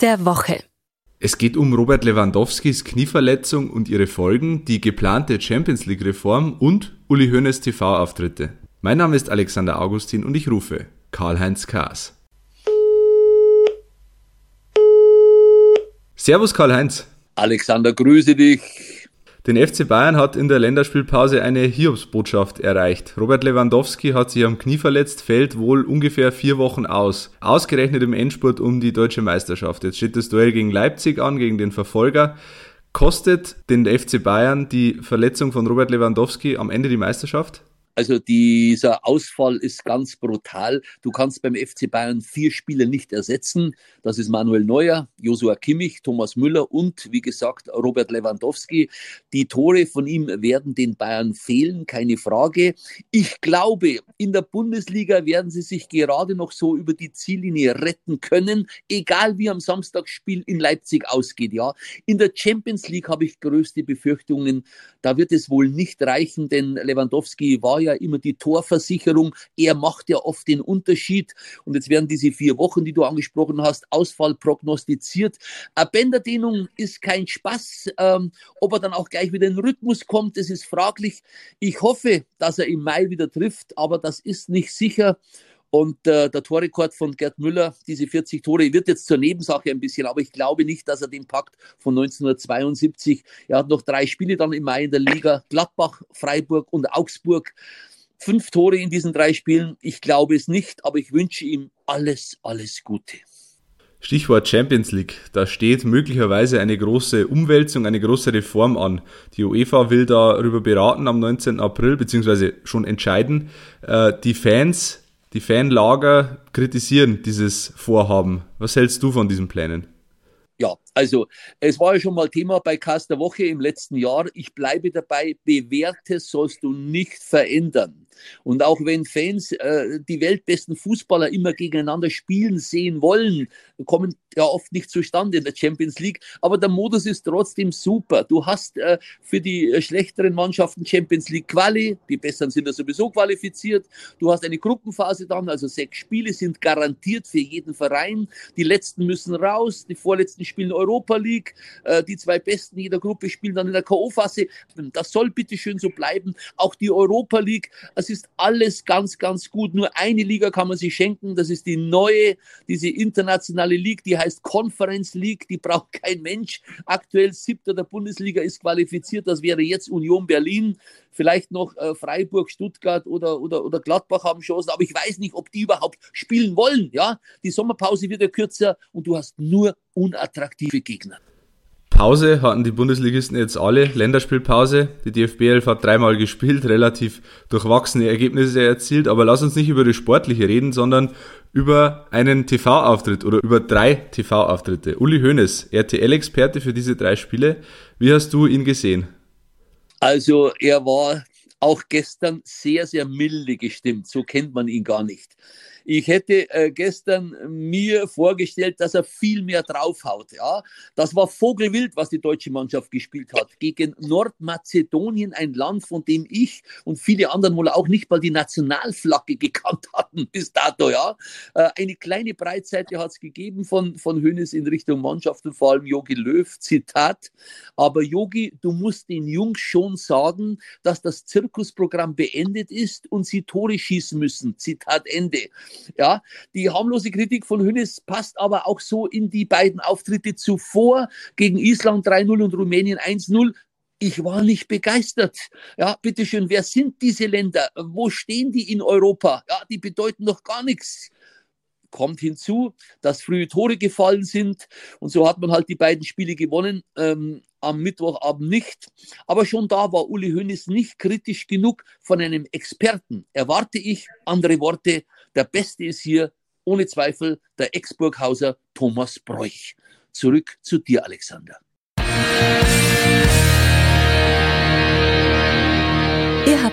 Der Woche. Es geht um Robert Lewandowskis Knieverletzung und ihre Folgen, die geplante Champions League Reform und Uli Hoeneß TV-Auftritte. Mein Name ist Alexander Augustin und ich rufe Karl-Heinz Kaas. Servus Karl-Heinz. Alexander, grüße dich. Den FC Bayern hat in der Länderspielpause eine Hiobsbotschaft erreicht. Robert Lewandowski hat sich am Knie verletzt, fällt wohl ungefähr vier Wochen aus. Ausgerechnet im Endspurt um die deutsche Meisterschaft. Jetzt steht das Duell gegen Leipzig an, gegen den Verfolger. Kostet den FC Bayern die Verletzung von Robert Lewandowski am Ende die Meisterschaft? Also dieser Ausfall ist ganz brutal. Du kannst beim FC Bayern vier Spieler nicht ersetzen. Das ist Manuel Neuer, Josua Kimmich, Thomas Müller und wie gesagt Robert Lewandowski. Die Tore von ihm werden den Bayern fehlen, keine Frage. Ich glaube, in der Bundesliga werden sie sich gerade noch so über die Ziellinie retten können, egal wie am Samstagsspiel in Leipzig ausgeht. Ja, in der Champions League habe ich größte Befürchtungen. Da wird es wohl nicht reichen, denn Lewandowski war immer die Torversicherung. Er macht ja oft den Unterschied. Und jetzt werden diese vier Wochen, die du angesprochen hast, Ausfall prognostiziert. Eine Bänderdehnung ist kein Spaß. Ähm, ob er dann auch gleich wieder in den Rhythmus kommt, das ist fraglich. Ich hoffe, dass er im Mai wieder trifft, aber das ist nicht sicher. Und äh, der Torrekord von Gerd Müller, diese 40 Tore, wird jetzt zur Nebensache ein bisschen, aber ich glaube nicht, dass er den packt von 1972. Er hat noch drei Spiele dann im Mai in der Liga, Gladbach, Freiburg und Augsburg. Fünf Tore in diesen drei Spielen. Ich glaube es nicht, aber ich wünsche ihm alles, alles Gute. Stichwort Champions League. Da steht möglicherweise eine große Umwälzung, eine große Reform an. Die UEFA will darüber beraten am 19. April, beziehungsweise schon entscheiden. Äh, die Fans die Fanlager kritisieren dieses Vorhaben. Was hältst du von diesen Plänen? Ja, also es war ja schon mal Thema bei Cast der Woche im letzten Jahr. Ich bleibe dabei, Bewährtes sollst du nicht verändern. Und auch wenn Fans äh, die weltbesten Fußballer immer gegeneinander spielen sehen wollen, kommen ja oft nicht zustande in der Champions League. Aber der Modus ist trotzdem super. Du hast äh, für die äh, schlechteren Mannschaften Champions League Quali, die besseren sind ja sowieso qualifiziert. Du hast eine Gruppenphase dann, also sechs Spiele sind garantiert für jeden Verein. Die letzten müssen raus, die vorletzten spielen Europa League, äh, die zwei besten jeder Gruppe spielen dann in der K.O.-Phase. Das soll bitte schön so bleiben. Auch die Europa League, das ist alles ganz, ganz gut. Nur eine Liga kann man sich schenken. Das ist die neue, diese internationale League, die heißt Conference League. Die braucht kein Mensch. Aktuell siebter der Bundesliga ist qualifiziert. Das wäre jetzt Union Berlin. Vielleicht noch äh, Freiburg, Stuttgart oder, oder, oder Gladbach haben Chancen. Aber ich weiß nicht, ob die überhaupt spielen wollen. Ja, die Sommerpause wird ja kürzer und du hast nur unattraktive Gegner. Pause hatten die Bundesligisten jetzt alle, Länderspielpause. Die DFB 11 hat dreimal gespielt, relativ durchwachsene Ergebnisse erzielt, aber lass uns nicht über das Sportliche reden, sondern über einen TV-Auftritt oder über drei TV-Auftritte. Uli Hoeneß, RTL-Experte für diese drei Spiele. Wie hast du ihn gesehen? Also er war auch gestern sehr, sehr milde gestimmt. So kennt man ihn gar nicht. Ich hätte äh, gestern mir vorgestellt, dass er viel mehr draufhaut. Ja, das war Vogelwild, was die deutsche Mannschaft gespielt hat gegen Nordmazedonien, ein Land, von dem ich und viele anderen wohl auch nicht mal die Nationalflagge gekannt hatten bis dato. Ja, äh, eine kleine Breitseite hat es gegeben von von Hönes in Richtung Mannschaft und vor allem Jogi Löw. Zitat: Aber Jogi, du musst den Jungs schon sagen, dass das Zirkusprogramm beendet ist und sie Tore schießen müssen. Zitat Ende. Ja, die harmlose Kritik von Hönes passt aber auch so in die beiden Auftritte zuvor gegen Island 3-0 und Rumänien 1-0 ich war nicht begeistert. Ja, bitteschön, wer sind diese Länder? Wo stehen die in Europa? Ja, die bedeuten noch gar nichts. Kommt hinzu, dass frühe Tore gefallen sind und so hat man halt die beiden Spiele gewonnen. Ähm, am Mittwochabend nicht. Aber schon da war Uli Hoeneß nicht kritisch genug von einem Experten. Erwarte ich andere Worte der Beste ist hier ohne Zweifel der Ex-Burghauser Thomas Broich. Zurück zu dir, Alexander.